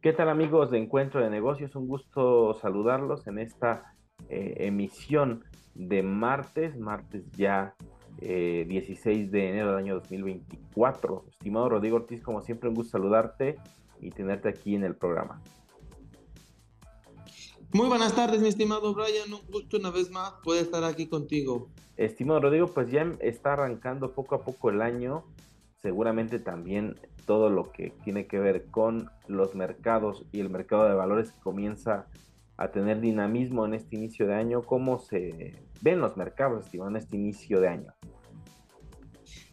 ¿Qué tal amigos de Encuentro de Negocios? Un gusto saludarlos en esta eh, emisión de martes, martes ya 16 eh, de enero del año 2024. Estimado Rodrigo Ortiz, como siempre, un gusto saludarte y tenerte aquí en el programa. Muy buenas tardes, mi estimado Brian. Un gusto una vez más poder estar aquí contigo. Estimado Rodrigo, pues ya está arrancando poco a poco el año. Seguramente también todo lo que tiene que ver con los mercados y el mercado de valores que comienza a tener dinamismo en este inicio de año. ¿Cómo se ven los mercados, estimado, en este inicio de año?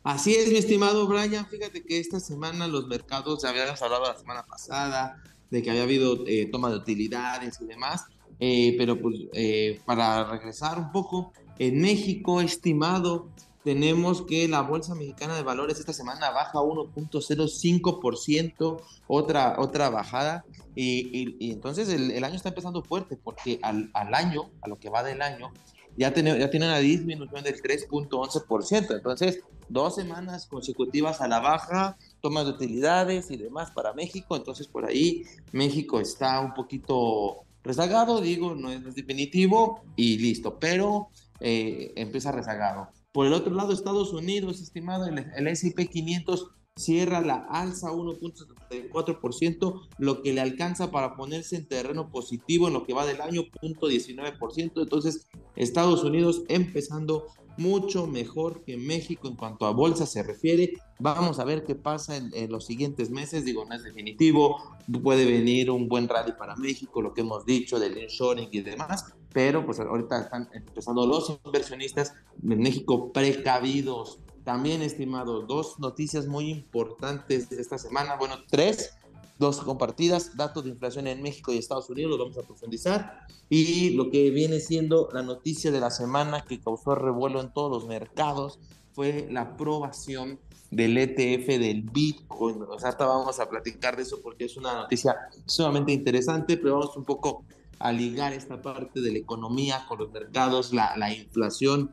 Así es, mi estimado Brian. Fíjate que esta semana los mercados, ya habíamos hablado la semana pasada, de que había habido eh, toma de utilidades y demás, eh, pero pues eh, para regresar un poco, en México, estimado, tenemos que la Bolsa Mexicana de Valores esta semana baja 1.05%, otra, otra bajada, y, entonces el, el, año está empezando fuerte, porque al, al, año, a lo que va del año, ya tiene, ya tiene una disminución del 3.11%, entonces dos semanas consecutivas a la baja, tomas de utilidades y demás para México, entonces por ahí México está un poquito rezagado, digo, no es, definitivo y listo, pero eh, empieza rezagado. Por el otro lado, Estados Unidos, estimado, el, el S&P 500 cierra la alza 1.74%, lo que le alcanza para ponerse en terreno positivo en lo que va del año, 0.19%. Entonces, Estados Unidos empezando mucho mejor que México en cuanto a bolsa se refiere. Vamos a ver qué pasa en, los siguientes meses. Digo, no es definitivo. Puede venir un buen rally para México, lo que hemos dicho del insuring y demás. Pero pues ahorita están empezando los inversionistas en México precavidos. También, estimados, dos noticias muy importantes de esta semana. Bueno, tres dos compartidas, datos de inflación en México y Estados Unidos, los vamos a profundizar, y lo que viene siendo la noticia de la semana que causó revuelo en todos los mercados fue la aprobación del ETF del Bitcoin. O sea, hasta vamos a platicar de eso porque es una noticia sumamente interesante, pero vamos un poco a ligar esta parte de la economía con los mercados, la, la inflación.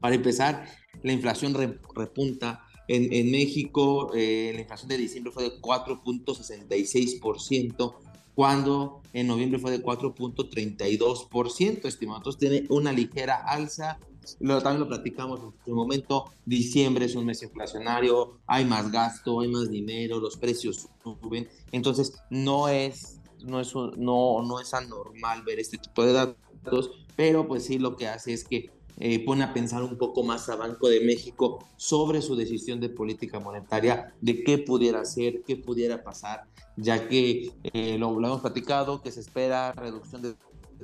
Para empezar, la inflación repunta en, México, eh, la inflación de diciembre fue de 4.66%, cuando en noviembre fue de 4.32%, estimado. Entonces tiene una ligera alza. Lo, también lo platicamos en su momento. Diciembre es un mes inflacionario, hay más gasto, hay más dinero, los precios suben. Entonces no es, no es, no, no es anormal ver este tipo de datos, pero pues sí lo que hace es que eh, pone a pensar un poco más a Banco de México sobre su decisión de política monetaria, de qué pudiera hacer, qué pudiera pasar, ya que eh, lo, hemos platicado, que se espera reducción de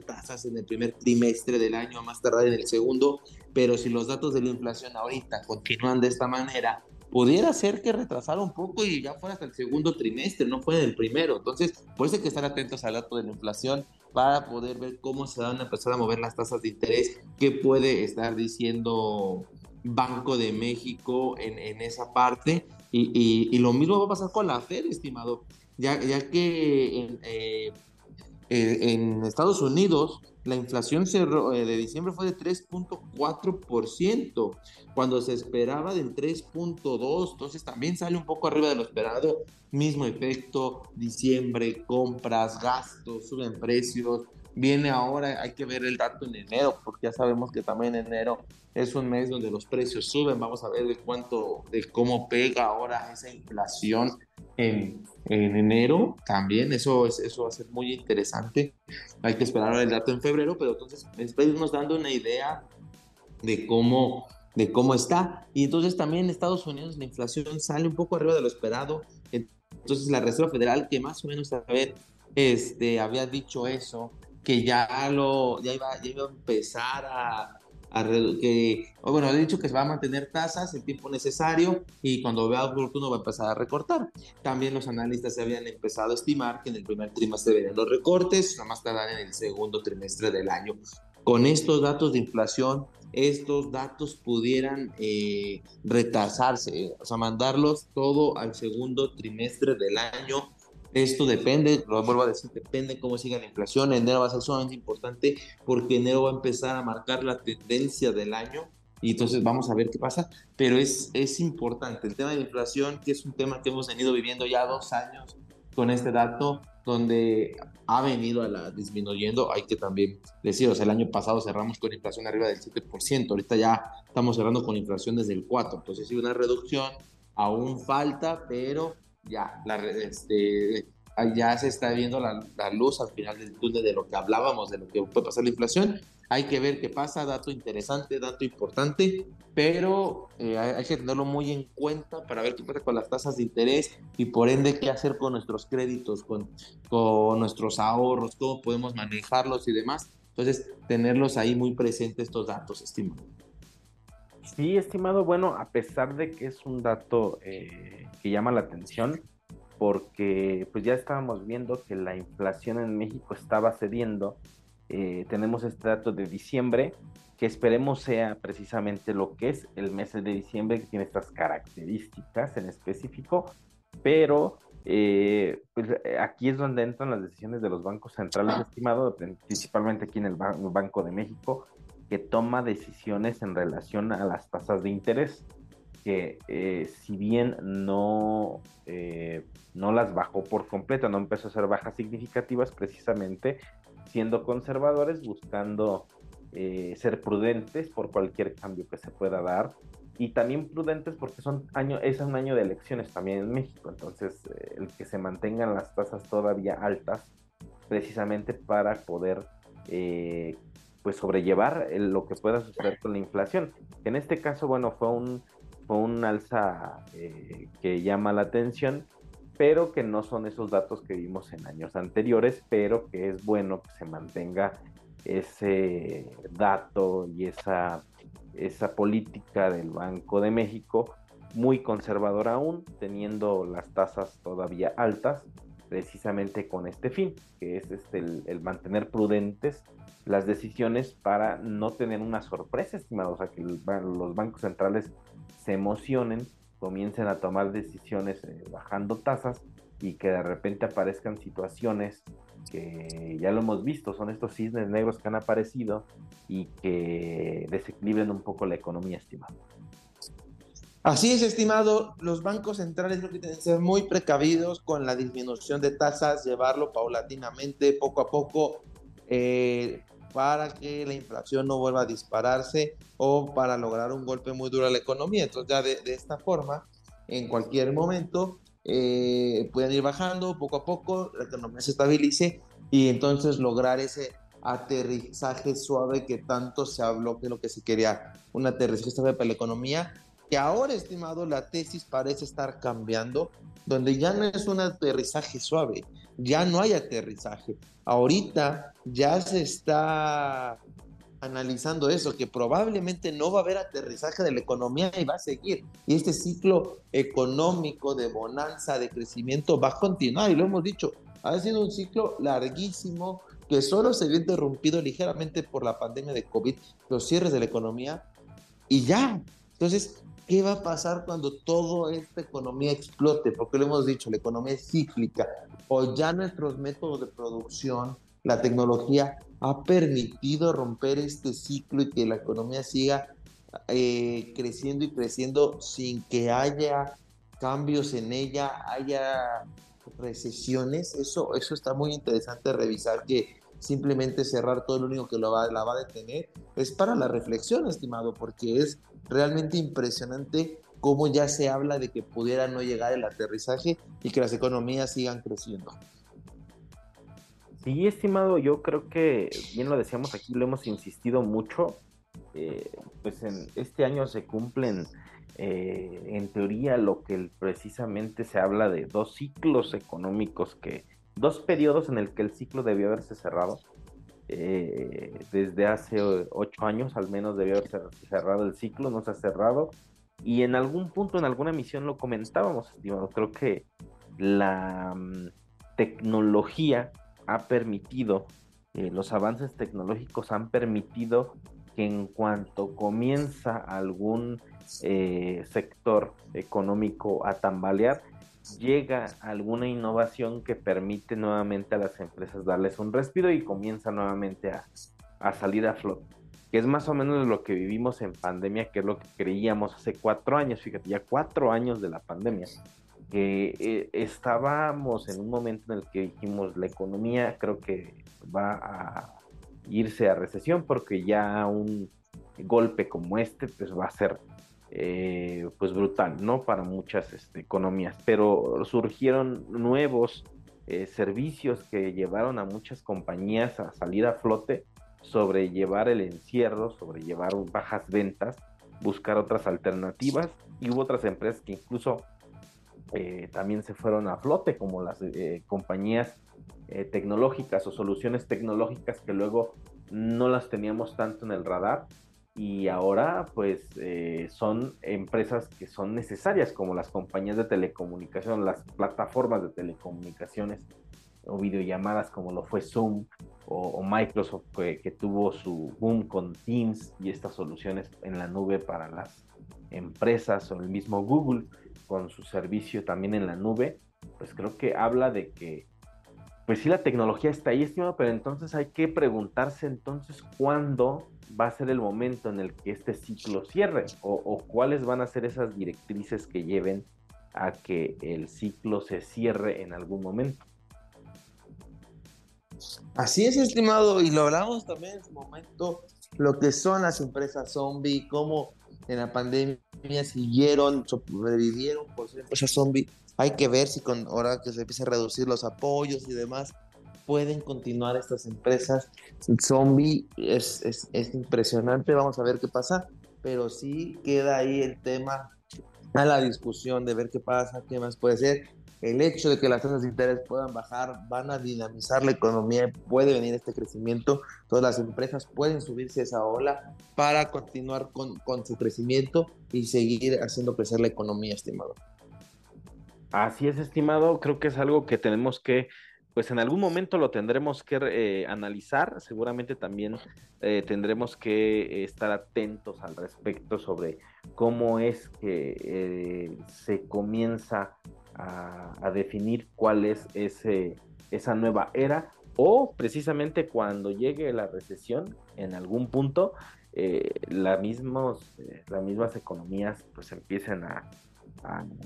tasas en el primer trimestre del año, más tardar en el segundo, pero si los datos de la inflación ahorita continúan de esta manera, pudiera ser que retrasara un poco y ya fuera hasta el segundo trimestre, no fue en el primero. Entonces, por eso hay que estar atentos al dato de la inflación para poder ver cómo se van a empezar a mover las tasas de interés, qué puede estar diciendo Banco de México en, en esa parte. Y, y, lo mismo va a pasar con la Fed, estimado, ya, ya que eh, eh, en Estados Unidos la inflación eh, de diciembre fue de 3.4%, cuando se esperaba del 3.2%, entonces también sale un poco arriba de lo esperado. Mismo efecto, diciembre, compras, gastos, suben precios. Viene ahora, hay que ver el dato en enero, porque ya sabemos que también enero es un mes donde los precios suben. Vamos a ver de cuánto, de cómo pega ahora esa inflación en, en enero también. Eso, es, eso va a ser muy interesante. Hay que esperar el dato en febrero, pero entonces nos dando una idea de cómo, de cómo está. Y entonces también en Estados Unidos la inflación sale un poco arriba de lo esperado. Entonces la Reserva Federal, que más o menos a ver, este, había dicho eso, que ya, lo, ya, iba, ya iba a empezar a, que, bueno, he dicho que se va a mantener tasas el tiempo necesario y cuando vea oportuno va a empezar a recortar. También los analistas se habían empezado a estimar que en el primer trimestre venían los recortes, nada más tardan en el segundo trimestre del año. Con estos datos de inflación, estos datos pudieran eh, retrasarse, o sea, mandarlos todo al segundo trimestre del año esto depende, lo vuelvo a decir, depende cómo siga la inflación. Enero va a ser sumamente importante porque enero va a empezar a marcar la tendencia del año y entonces vamos a ver qué pasa, pero es, es importante el tema de la inflación, que es un tema que hemos venido viviendo ya dos años con este dato, donde ha venido a la disminuyendo, hay que también decir, o sea, el año pasado cerramos con inflación arriba del 7%, ahorita ya estamos cerrando con inflación desde el 4%, entonces sí una reducción, aún falta, pero ya, la, este, ya se está viendo la, la, luz al final del túnel de lo que hablábamos, de lo que puede pasar la inflación. Hay que ver qué pasa, dato interesante, dato importante, pero eh, hay, que tenerlo muy en cuenta para ver qué pasa con las tasas de interés y por ende qué hacer con nuestros créditos, con, con nuestros ahorros, cómo podemos manejarlos y demás. Entonces, tenerlos ahí muy presentes estos datos, estimado. Sí, estimado, bueno, a pesar de que es un dato eh, que llama la atención, porque pues ya estábamos viendo que la inflación en México estaba cediendo. Eh, tenemos este dato de diciembre, que esperemos sea precisamente lo que es el mes de diciembre, que tiene estas características en específico, pero eh, pues aquí es donde entran las decisiones de los bancos centrales, estimado, principalmente aquí en el Banco de México, que toma decisiones en relación a las tasas de interés que eh, si bien no, eh, no las bajó por completo, no empezó a ser bajas significativas, precisamente siendo conservadores, buscando eh, ser prudentes por cualquier cambio que se pueda dar y también prudentes porque son año, es un año de elecciones también en México, entonces el que se mantengan las tasas todavía altas, precisamente para poder pues sobrellevar lo que pueda suceder con la inflación. En este caso, bueno, fue un fue un alza eh, que llama la atención, pero que no son esos datos que vimos en años anteriores, pero que es bueno que se mantenga ese dato y esa, esa política del Banco de México muy conservadora aún, teniendo las tasas todavía altas, precisamente con este fin, que es este, el, mantener prudentes las decisiones para no tener una sorpresa, estimados, o sea, que los bancos centrales se emocionen, comiencen a tomar decisiones eh, bajando tasas y que de repente aparezcan situaciones que ya lo hemos visto, son estos cisnes negros que han aparecido y que desequilibren un poco la economía, estimado. Así es, estimado. Los bancos centrales tienen que ser muy precavidos con la disminución de tasas, llevarlo paulatinamente, poco a poco, eh, para que la inflación no vuelva a dispararse o para lograr un golpe muy duro a la economía. Entonces ya de, esta forma, en cualquier momento, eh, pueden ir bajando poco a poco, la economía se estabilice y entonces lograr ese aterrizaje suave que tanto se habló que lo que se quería, un aterrizaje suave para la economía, que ahora, estimado, la tesis parece estar cambiando, donde ya no es un aterrizaje suave, ya no hay aterrizaje. Ahorita ya se está analizando eso, que probablemente no va a haber aterrizaje de la economía y va a seguir. Y este ciclo económico de bonanza, de crecimiento, va a continuar. Y lo hemos dicho, ha sido un ciclo larguísimo que solo se vio interrumpido ligeramente por la pandemia de COVID, los cierres de la economía y ya. Entonces, ¿qué va a pasar cuando toda esta economía explote? Porque lo hemos dicho, la economía es cíclica o ya nuestros métodos de producción, la tecnología ha permitido romper este ciclo y que la economía siga eh, creciendo y creciendo sin que haya cambios en ella, haya recesiones. Eso, eso está muy interesante revisar que simplemente cerrar todo lo único que lo va, la va a detener es para la reflexión, estimado, porque es realmente impresionante cómo ya se habla de que pudiera no llegar el aterrizaje y que las economías sigan creciendo. Sí, estimado, yo creo que, bien lo decíamos aquí, lo hemos insistido mucho, eh, pues en este año se cumplen eh, en teoría lo que precisamente se habla de dos ciclos económicos que, dos periodos en el que el ciclo debió haberse cerrado. Eh, desde hace ocho años al menos debió haberse cerrado el ciclo, no se ha cerrado. Y en algún punto, en alguna emisión lo comentábamos, estimado. Creo que la mm, tecnología ha permitido, eh, los avances tecnológicos han permitido que en cuanto comienza algún eh, sector económico a tambalear, llega alguna innovación que permite nuevamente a las empresas darles un respiro y comienza nuevamente a, a salir a flote. que es más o menos lo que vivimos en pandemia, que es lo que creíamos hace cuatro años, fíjate, ya cuatro años de la pandemia, que eh, estábamos en un momento en el que dijimos, la economía creo que va a irse a recesión porque ya un golpe como este pues va a ser eh, pues brutal, ¿no? Para muchas este, economías, pero surgieron nuevos eh, servicios que llevaron a muchas compañías a salir a flote sobrellevar el encierro, sobrellevar bajas ventas, buscar otras alternativas. Y hubo otras empresas que incluso eh, también se fueron a flote, como las compañías tecnológicas o soluciones tecnológicas que luego no las teníamos tanto en el radar y ahora pues son empresas que son necesarias como las compañías de telecomunicación, las plataformas de telecomunicaciones o videollamadas como lo fue Zoom o, Microsoft que, tuvo su boom con Teams y estas soluciones en la nube para las empresas o el mismo Google con su servicio también en la nube, pues creo que habla de que, pues sí, la tecnología está ahí, estimado, pero entonces hay que preguntarse entonces cuándo va a ser el momento en el que este ciclo cierre o, cuáles van a ser esas directrices que lleven a que el ciclo se cierre en algún momento. Así es, estimado, y lo hablamos también en su momento, lo que son las empresas zombie, cómo en la pandemia siguieron, sobrevivieron por ser empresas zombie. Hay que ver si con ahora que se empieza a reducir los apoyos y demás, pueden continuar estas empresas. Zombie es, es, es impresionante, vamos a ver qué pasa, pero sí queda ahí el tema a la discusión de ver qué pasa, qué más puede ser el hecho de que las tasas de interés puedan bajar, van a dinamizar la economía, puede venir este crecimiento, todas las empresas pueden subirse a esa ola para continuar con, con su crecimiento y seguir haciendo crecer la economía, estimado. Así es, estimado, creo que es algo que tenemos que pues en algún momento lo tendremos que eh, analizar, seguramente también eh, tendremos que estar atentos al respecto sobre cómo es que eh, se comienza a, definir cuál es ese, esa nueva era o precisamente cuando llegue la recesión en algún punto, la mismos, las mismas economías pues empiecen a,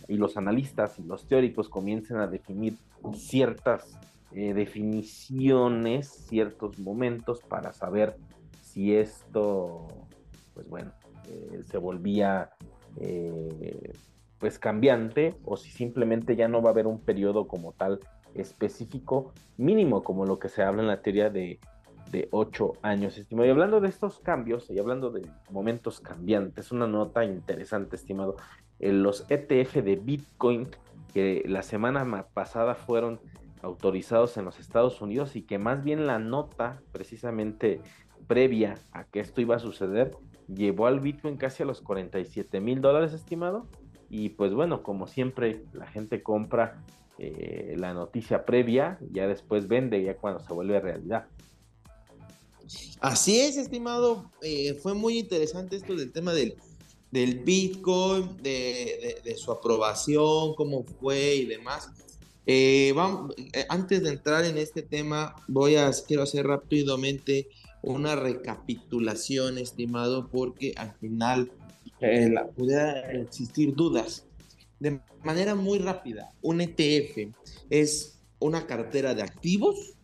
y los analistas y los teóricos comiencen a definir ciertas eh, definiciones, ciertos momentos para saber si esto, pues bueno, se volvía pues cambiante o si simplemente ya no va a haber un periodo como tal específico mínimo como lo que se habla en la teoría de, de ocho años, estimado. Y hablando de estos cambios y hablando de momentos cambiantes, una nota interesante, estimado, en los ETF de Bitcoin que la semana pasada fueron autorizados en los Estados Unidos y que más bien la nota precisamente previa a que esto iba a suceder llevó al Bitcoin casi a los 47 mil dólares, estimado, y pues bueno, como siempre, la gente compra eh, la noticia previa, ya después vende, ya cuando se vuelve realidad. Así es, estimado. Eh, fue muy interesante esto del tema del, del Bitcoin, de, su aprobación, cómo fue y demás. Eh, vamos, antes de entrar en este tema, voy a quiero hacer rápidamente una recapitulación, estimado, porque al final eh, pudiera existir dudas. De manera muy rápida, un ETF es una cartera de activos,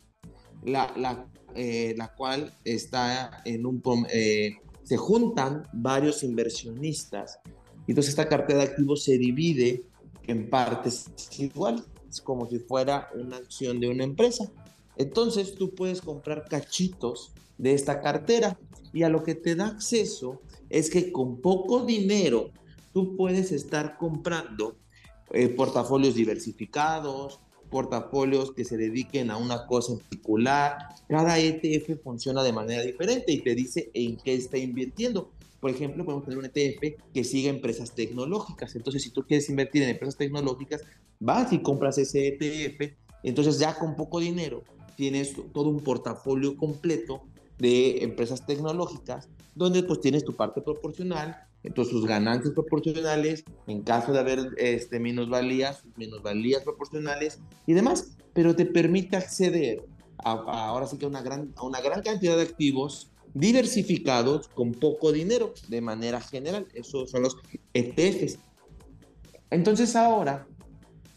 la, la, eh, la cual está en un... Eh, se juntan varios inversionistas. Entonces esta cartera de activos se divide en partes iguales, como si fuera una acción de una empresa. Entonces tú puedes comprar cachitos de esta cartera y a lo que te da acceso es que con poco dinero tú puedes estar comprando eh, portafolios diversificados, portafolios que se dediquen a una cosa en particular. Cada ETF funciona de manera diferente y te dice en qué está invirtiendo. Por ejemplo, podemos tener un ETF que siga empresas tecnológicas. Entonces, si tú quieres invertir en empresas tecnológicas, vas y compras ese ETF. Entonces, ya con poco dinero tienes todo un portafolio completo de empresas tecnológicas donde pues tienes tu parte proporcional, entonces sus ganancias proporcionales, en caso de haber este, minusvalías, minusvalías proporcionales y demás, pero te permite acceder a, ahora sí que a una, gran, a una gran cantidad de activos diversificados con poco dinero de manera general. Esos son los ETFs. Entonces ahora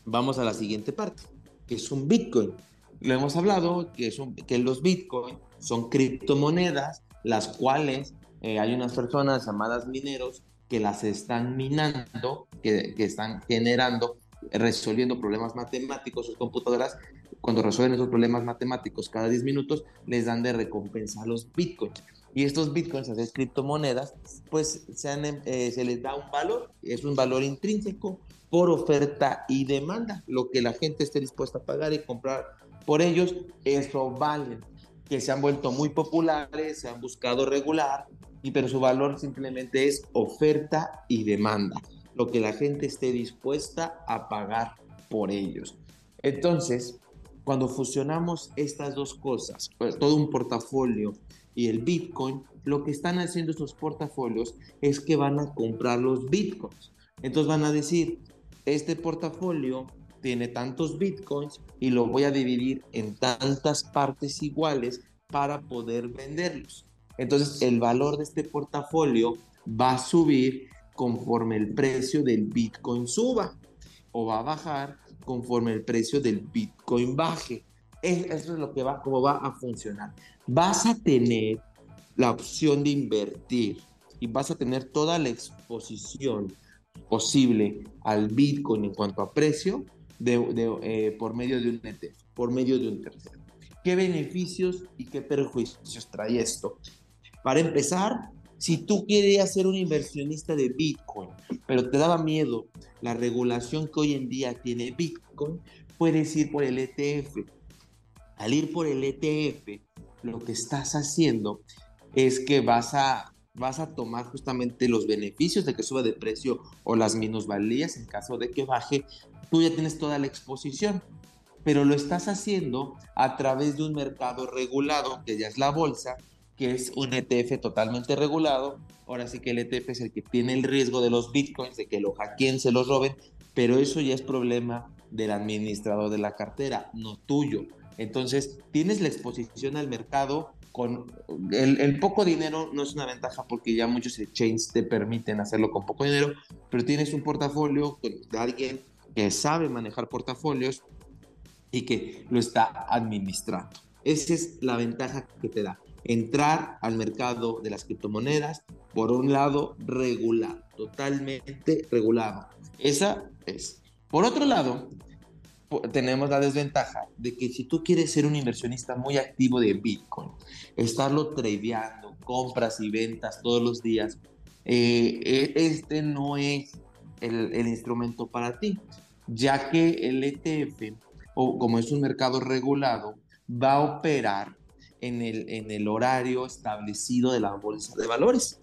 vamos a la siguiente parte, que es un Bitcoin. Lo hemos hablado, que, es que los Bitcoin son criptomonedas, las cuales eh, hay unas personas llamadas mineros que las están minando, que, que están generando, resolviendo problemas matemáticos, sus computadoras cuando resuelven esos problemas matemáticos cada 10 minutos, les dan de recompensa los bitcoins. Y estos bitcoins, esas criptomonedas, pues se, eh, se les da un valor, es un valor intrínseco por oferta y demanda. Lo que la gente esté dispuesta a pagar y comprar por ellos, eso vale. Que se han vuelto muy populares, se han buscado regular, y, pero su valor simplemente es oferta y demanda. Lo que la gente esté dispuesta a pagar por ellos. Entonces, cuando fusionamos estas dos cosas, pues, todo un portafolio y el Bitcoin, lo que están haciendo estos portafolios es que van a comprar los Bitcoins. Entonces van a decir, este portafolio tiene tantos Bitcoins y lo voy a dividir en tantas partes iguales para poder venderlos. Entonces el valor de este portafolio va a subir conforme el precio del Bitcoin suba o va a bajar conforme el precio del Bitcoin baje. Eso es lo que va, cómo va a funcionar. Vas a tener la opción de invertir y vas a tener toda la exposición posible al Bitcoin en cuanto a precio eh, por medio de un ETF, por medio de un tercero. ¿Qué beneficios y qué perjuicios trae esto? Para empezar, si tú querías ser un inversionista de Bitcoin, pero te daba miedo la regulación que hoy en día tiene Bitcoin, puedes ir por el ETF. Al ir por el ETF, lo que estás haciendo es que vas a, vas a tomar justamente los beneficios de que suba de precio o las minusvalías en caso de que baje. Tú ya tienes toda la exposición, pero lo estás haciendo a través de un mercado regulado, que ya es la bolsa, que es un ETF totalmente regulado. Ahora sí que el ETF es el que tiene el riesgo de los bitcoins, de que lo hackeen, se los roben, pero eso ya es problema del administrador de la cartera, no tuyo. Entonces, tienes la exposición al mercado con el, poco dinero, no es una ventaja porque ya muchos exchanges te permiten hacerlo con poco dinero, pero tienes un portafolio de alguien que sabe manejar portafolios y que lo está administrando. Esa es la ventaja que te da entrar al mercado de las criptomonedas, por un lado, regulado, totalmente regulado. Esa es. Por otro lado, tenemos la desventaja de que si tú quieres ser un inversionista muy activo de Bitcoin, estarlo tradeando, compras y ventas todos los días, eh, e, este no es el, el, instrumento para ti, ya que el ETF, o como es un mercado regulado, va a operar en el, en el horario establecido de la bolsa de valores.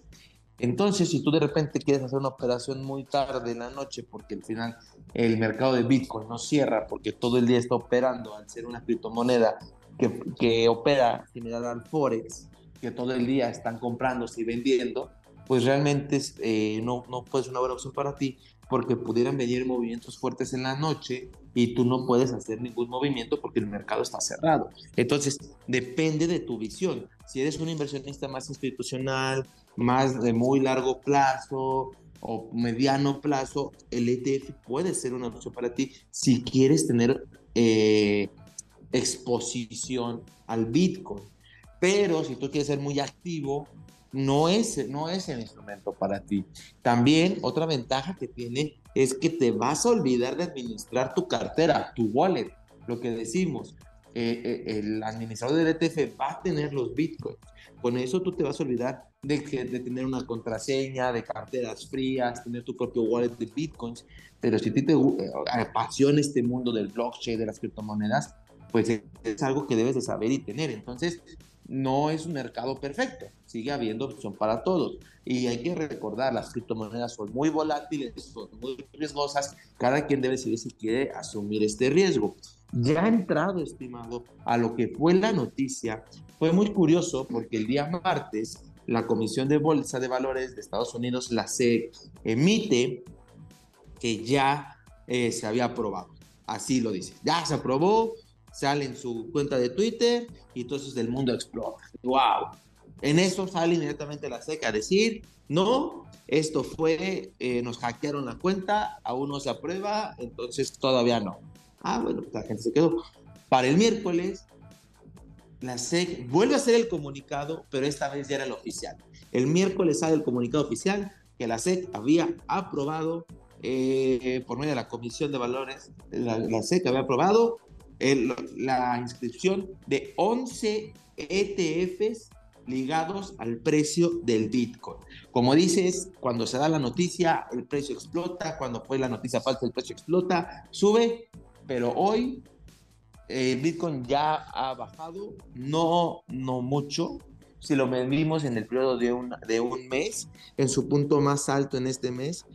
Entonces, si tú de repente quieres hacer una operación muy tarde en la noche, porque al final el mercado de Bitcoin no cierra, porque todo el día está operando al ser una criptomoneda que, que opera similar al Forex, que todo el día están comprándose y vendiendo, pues realmente eh, no, no puede ser una buena opción para ti, porque pudieran venir movimientos fuertes en la noche y tú no puedes hacer ningún movimiento porque el mercado está cerrado. Entonces, depende de tu visión. Si eres un inversionista más institucional, más de muy largo plazo o mediano plazo, el ETF puede ser una opción para ti si quieres tener eh, exposición al Bitcoin. Pero si tú quieres ser muy activo, no es, no es el instrumento para ti. También otra ventaja que tiene es que te vas a olvidar de administrar tu cartera, tu wallet, lo que decimos. Eh, eh, el administrador del ETF va a tener los bitcoins. Con eso tú te vas a olvidar de, de tener una contraseña, de carteras frías, tener tu propio wallet de bitcoins. Pero si a ti te eh, apasiona este mundo del blockchain, de las criptomonedas, pues es algo que debes de saber y tener. Entonces, no es un mercado perfecto, sigue habiendo opción para todos. Y hay que recordar, las criptomonedas son muy volátiles, son muy riesgosas, cada quien debe decidir si quiere asumir este riesgo. Ya entrado, estimado, a lo que fue la noticia, fue muy curioso porque el día martes la Comisión de Bolsa de Valores de Estados Unidos, la SEC, emite que ya eh, se había aprobado. Así lo dice. Ya se aprobó, sale su cuenta de Twitter y entonces el mundo explota. ¡Wow! En eso sale inmediatamente la SEC a decir, no, esto fue, eh, nos hackearon la cuenta, aún no se aprueba, entonces todavía no. Ah, bueno, la gente se quedó. Para el miércoles, la SEC vuelve a hacer el comunicado, pero esta vez ya era el oficial. El miércoles sale el comunicado oficial que la SEC había aprobado eh, por medio de la Comisión de Valores, la, la SEC había aprobado la inscripción de 11 ETFs ligados al precio del Bitcoin. Como dices, cuando se da la noticia, el precio explota, cuando fue la noticia falsa, el precio explota, sube, pero hoy el Bitcoin ya ha bajado, no, no mucho. Si lo medimos en el periodo de un, de un mes, en su punto más alto en este mes,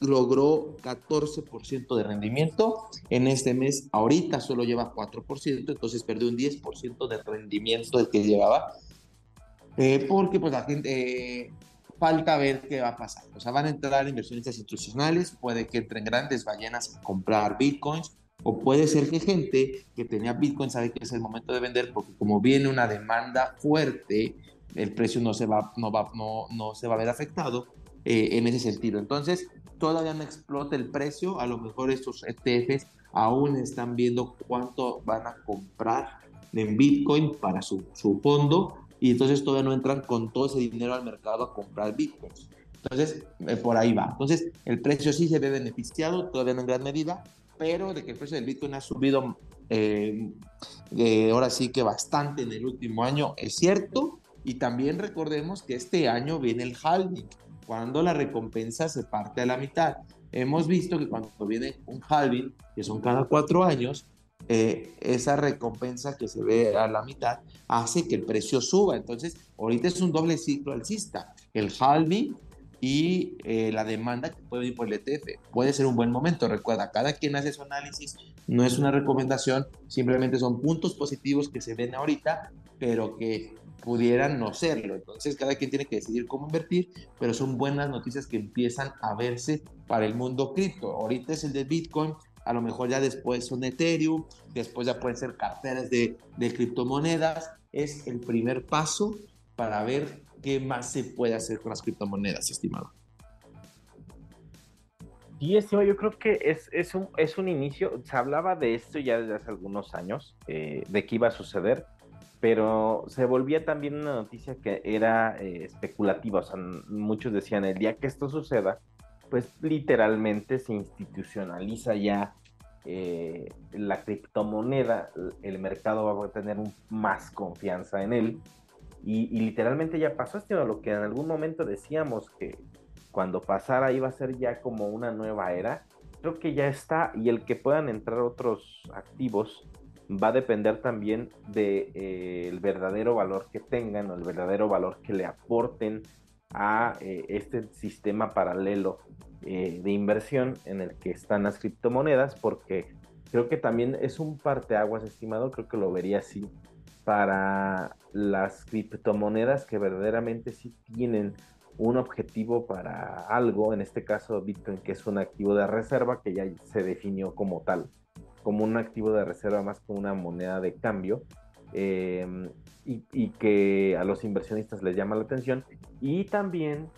logró 14% de rendimiento. En este mes, ahorita solo lleva 4%, entonces perdió un 10% de rendimiento del que llevaba. Eh, porque pues la gente eh, falta ver qué va a pasar. O sea, van a entrar inversionistas institucionales, puede que entren grandes ballenas a comprar bitcoins, o puede ser que gente que tenía bitcoin sabe que es el momento de vender, porque como viene una demanda fuerte, el precio no se va, no va, no, no se va a ver afectado eh, en ese sentido. Entonces, todavía no explota el precio, a lo mejor estos ETFs aún están viendo cuánto van a comprar en Bitcoin para su, su fondo y entonces todavía no entran con todo ese dinero al mercado a comprar Bitcoins. Entonces, eh, por ahí va. Entonces, el precio sí se ve beneficiado, todavía no en gran medida, pero de que el precio del Bitcoin ha subido eh, ahora sí que bastante en el último año, es cierto. Y también recordemos que este año viene el halving cuando la recompensa se parte a la mitad. Hemos visto que cuando viene un halving, que son cada cuatro años, eh, esa recompensa que se ve a la mitad hace que el precio suba. Entonces, ahorita es un doble ciclo alcista. El halving y eh, la demanda que puede ir por el ETF. Puede ser un buen momento. Recuerda, cada quien hace su análisis. No es una recomendación, simplemente son puntos positivos que se ven ahorita, pero que pudieran no serlo. Entonces, cada quien tiene que decidir cómo invertir, pero son buenas noticias que empiezan a verse para el mundo cripto. Ahorita es el de Bitcoin, a lo mejor ya después son Ethereum, después ya pueden ser carteras de, de criptomonedas. Es el primer paso para ver qué más se puede hacer con las criptomonedas, estimado. Sí, estimado, yo creo que es, es, un, es un inicio. Se hablaba de esto ya desde hace algunos años, eh, de qué iba a suceder pero se volvía también una noticia que era eh, especulativa, o sea, muchos decían, el día que esto suceda, pues literalmente se institucionaliza ya eh, la criptomoneda, el mercado va a tener más confianza en él, y, literalmente ya pasó esto, lo que en algún momento decíamos que cuando pasara iba a ser ya como una nueva era, creo que ya está, y el que puedan entrar otros activos, va a depender también del de, eh, verdadero valor que tengan o el verdadero valor que le aporten a eh, este sistema paralelo eh, de inversión en el que están las criptomonedas, porque creo que también es un parteaguas, estimado, creo que lo vería así, para las criptomonedas que verdaderamente sí tienen un objetivo para algo, en este caso Bitcoin, que es un activo de reserva que ya se definió como tal como un activo de reserva más que una moneda de cambio em, y, que a los inversionistas les llama la atención. Y también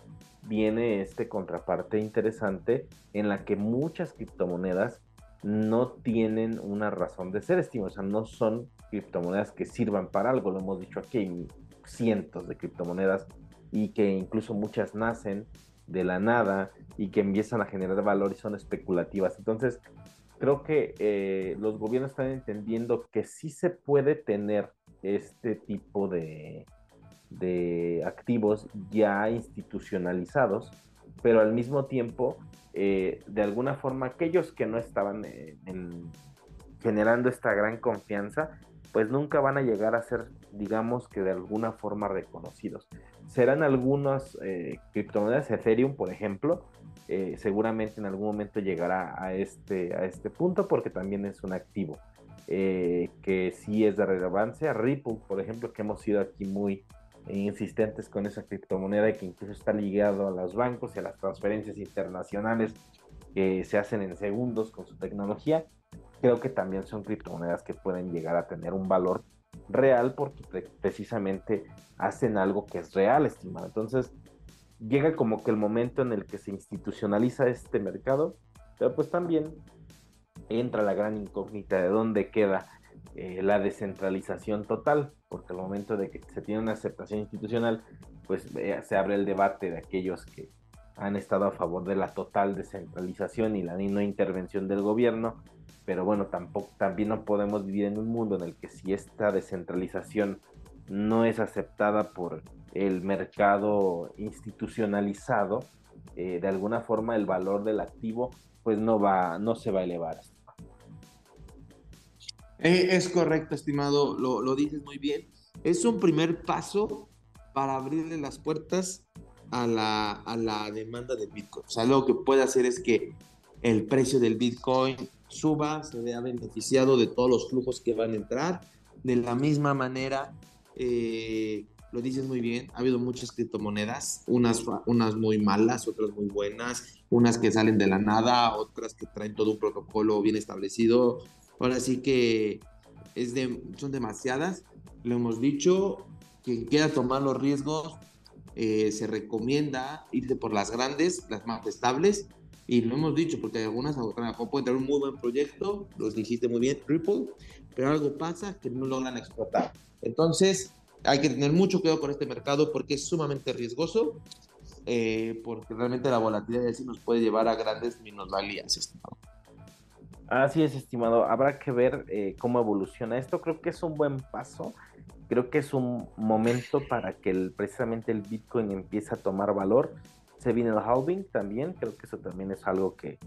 viene este contraparte interesante en la que muchas criptomonedas no tienen una razón de ser, estimo, o sea, no son criptomonedas que sirvan para algo, lo hemos dicho aquí, hay cientos de criptomonedas y que incluso muchas nacen de la nada y que empiezan a generar valor y son especulativas. Entonces, creo que eh, los gobiernos están entendiendo que sí se puede tener este tipo de, de activos ya institucionalizados, pero al mismo tiempo, eh, de alguna forma, aquellos que no estaban eh, generando esta gran confianza, pues nunca van a llegar a ser, digamos que de alguna forma reconocidos. Serán algunas criptomonedas, Ethereum, por ejemplo, eh, seguramente en algún momento llegará a este, a este punto porque también es un activo eh, que sí es de relevancia. Ripple, por ejemplo, que hemos sido aquí muy insistentes con esa criptomoneda que incluso está ligado a los bancos y a las transferencias internacionales que se hacen en segundos con su tecnología. Creo que también son criptomonedas que pueden llegar a tener un valor real porque precisamente hacen algo que es real, estimado. Entonces, llega como que el momento en el que se institucionaliza este mercado, pero pues también entra la gran incógnita de dónde queda eh, la descentralización total, porque al momento de que se tiene una aceptación institucional, pues eh, se abre el debate de aquellos que han estado a favor de la total descentralización y la no intervención del gobierno, pero bueno, tampoco, también no podemos vivir en un mundo en el que si esta descentralización no es aceptada por el mercado institucionalizado, eh, de alguna forma el valor del activo pues no va, no se va a elevar. Eh, es correcto, estimado, lo, lo dices muy bien. Es un primer paso para abrirle las puertas a la, a la demanda de Bitcoin. O sea, lo que puede hacer es que el precio del Bitcoin suba, se vea beneficiado de todos los flujos que van a entrar. De la misma manera, eh, lo dices muy bien, ha habido muchas criptomonedas, unas, unas muy malas, otras muy buenas, unas que salen de la nada, otras que traen todo un protocolo bien establecido. Ahora sí que es de, son demasiadas. Lo hemos dicho, quien quiera tomar los riesgos, eh, se recomienda irse por las grandes, las más estables, y lo hemos dicho, porque algunas pueden tener un muy buen proyecto, los dijiste muy bien, Ripple, pero algo pasa que no logran explotar. Entonces, hay que tener mucho cuidado con este mercado porque es sumamente riesgoso, eh, porque realmente la volatilidad sí nos puede llevar a grandes minusvalías. Así es, estimado. Habrá que ver eh, cómo evoluciona esto. Creo que es un buen paso. Creo que es un momento para que el, precisamente el Bitcoin empiece a tomar valor. Se viene el halving también. Creo que eso también es algo que,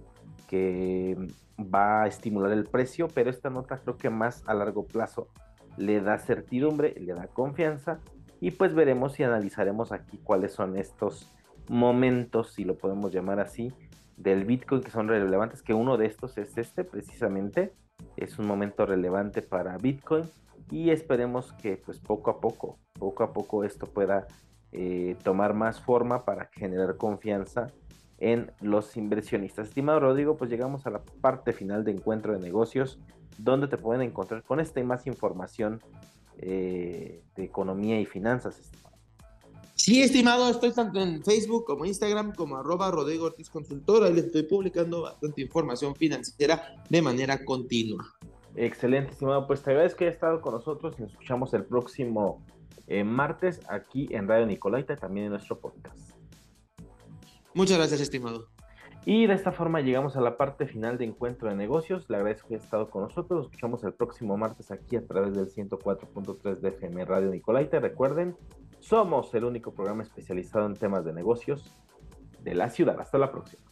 que va a estimular el precio. Pero esta nota creo que más a largo plazo le da certidumbre, le da confianza. Y pues veremos y analizaremos aquí cuáles son estos momentos, si lo podemos llamar así, del Bitcoin que son relevantes, que uno de estos es este precisamente, es un momento relevante para Bitcoin y esperemos que pues poco a poco, poco a poco esto pueda eh, tomar más forma para generar confianza en los inversionistas. Estimado Rodrigo, pues llegamos a la parte final de encuentro de negocios, donde te pueden encontrar con esta y más información eh, de economía y finanzas. Sí, estimado, estoy tanto en Facebook como Instagram como arroba Rodrigo Ortiz Consultor. Ahí les estoy publicando bastante información financiera de manera continua. Excelente, estimado. Pues te agradezco que hayas estado con nosotros y nos escuchamos el próximo eh, martes aquí en Radio Nicolaita, también en nuestro podcast. Muchas gracias, estimado. Y de esta forma llegamos a la parte final de Encuentro de Negocios. Le agradezco que haya estado con nosotros. Nos escuchamos el próximo martes aquí a través del 104.3 de FM Radio Nicolaita. Recuerden, somos el único programa especializado en temas de negocios de la ciudad. Hasta la próxima.